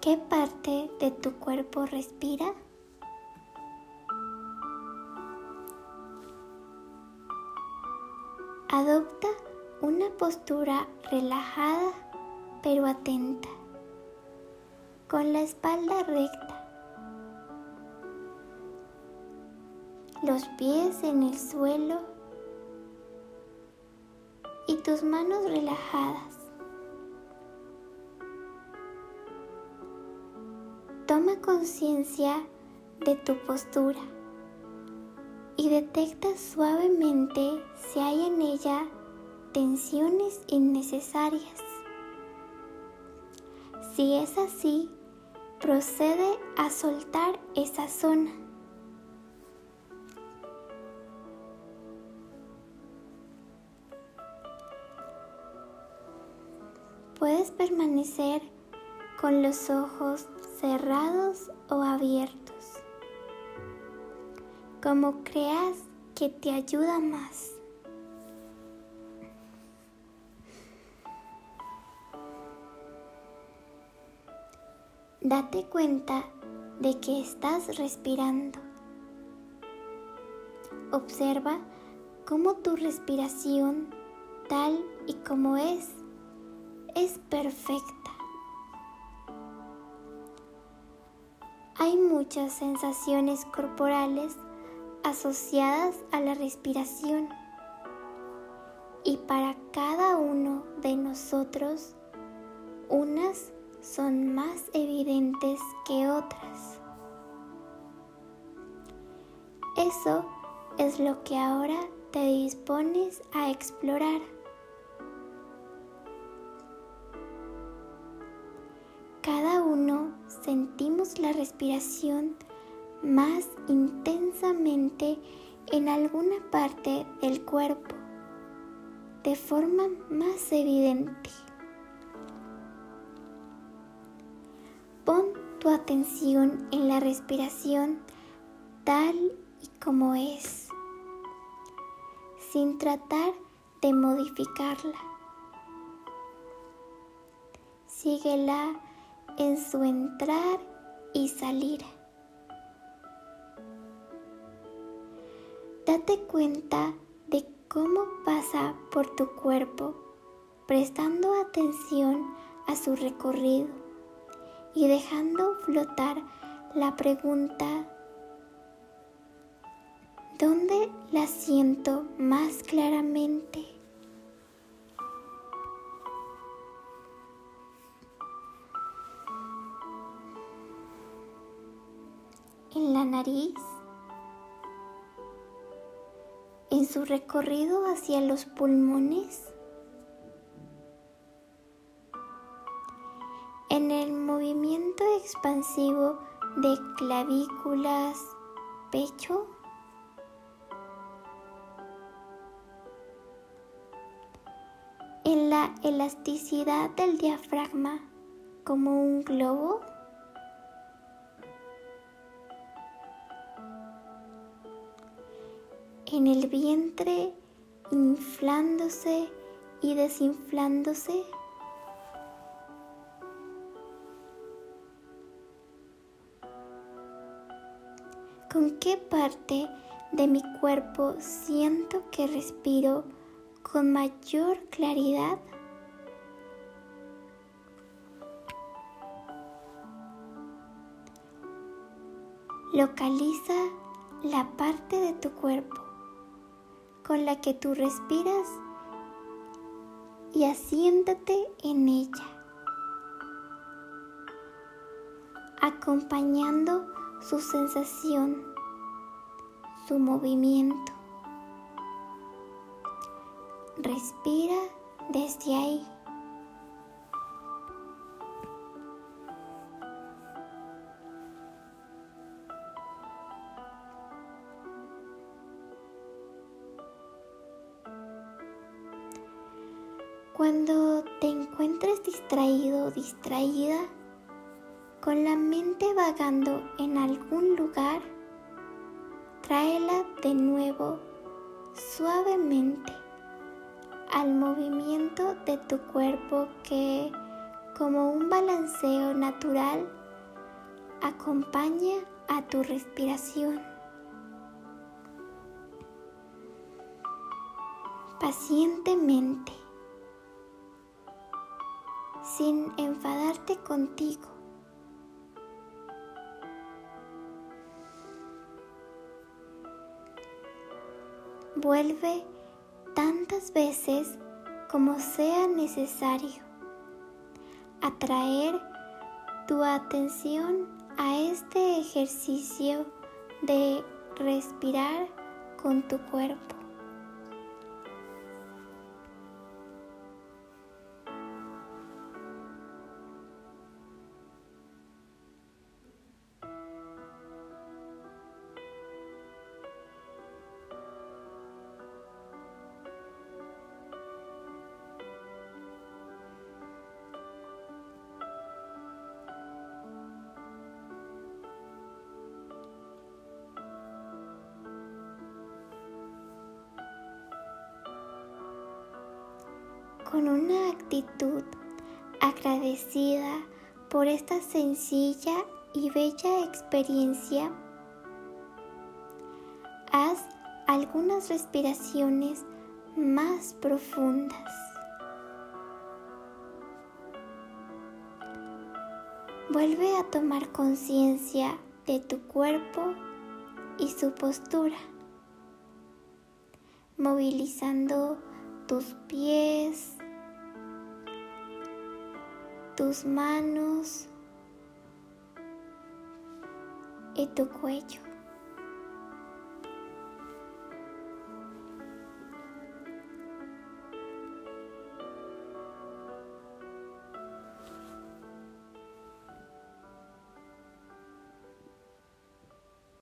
¿Qué parte de tu cuerpo respira? Adopta una postura relajada pero atenta, con la espalda recta, los pies en el suelo y tus manos relajadas. Conciencia de tu postura y detecta suavemente si hay en ella tensiones innecesarias. Si es así, procede a soltar esa zona. Puedes permanecer con los ojos cerrados o abiertos, como creas que te ayuda más. Date cuenta de que estás respirando. Observa cómo tu respiración, tal y como es, es perfecta. Hay muchas sensaciones corporales asociadas a la respiración y para cada uno de nosotros unas son más evidentes que otras. Eso es lo que ahora te dispones a explorar. La respiración más intensamente en alguna parte del cuerpo, de forma más evidente. Pon tu atención en la respiración tal y como es, sin tratar de modificarla. Síguela en su entrar y salir. Date cuenta de cómo pasa por tu cuerpo, prestando atención a su recorrido y dejando flotar la pregunta, ¿dónde la siento más claramente? En su recorrido hacia los pulmones, en el movimiento expansivo de clavículas, pecho, en la elasticidad del diafragma como un globo. En el vientre inflándose y desinflándose. ¿Con qué parte de mi cuerpo siento que respiro con mayor claridad? Localiza la parte de tu cuerpo con la que tú respiras y asiéntate en ella, acompañando su sensación, su movimiento. Respira desde ahí. Cuando te encuentres distraído o distraída, con la mente vagando en algún lugar, tráela de nuevo suavemente al movimiento de tu cuerpo que como un balanceo natural, acompaña a tu respiración. Pacientemente, sin enfadarte contigo. Vuelve tantas veces como sea necesario. Atraer tu atención a este ejercicio de respirar con tu cuerpo. Con una actitud agradecida por esta sencilla y bella experiencia, haz algunas respiraciones más profundas. Vuelve a tomar conciencia de tu cuerpo y su postura, movilizando tus pies, tus manos y tu cuello.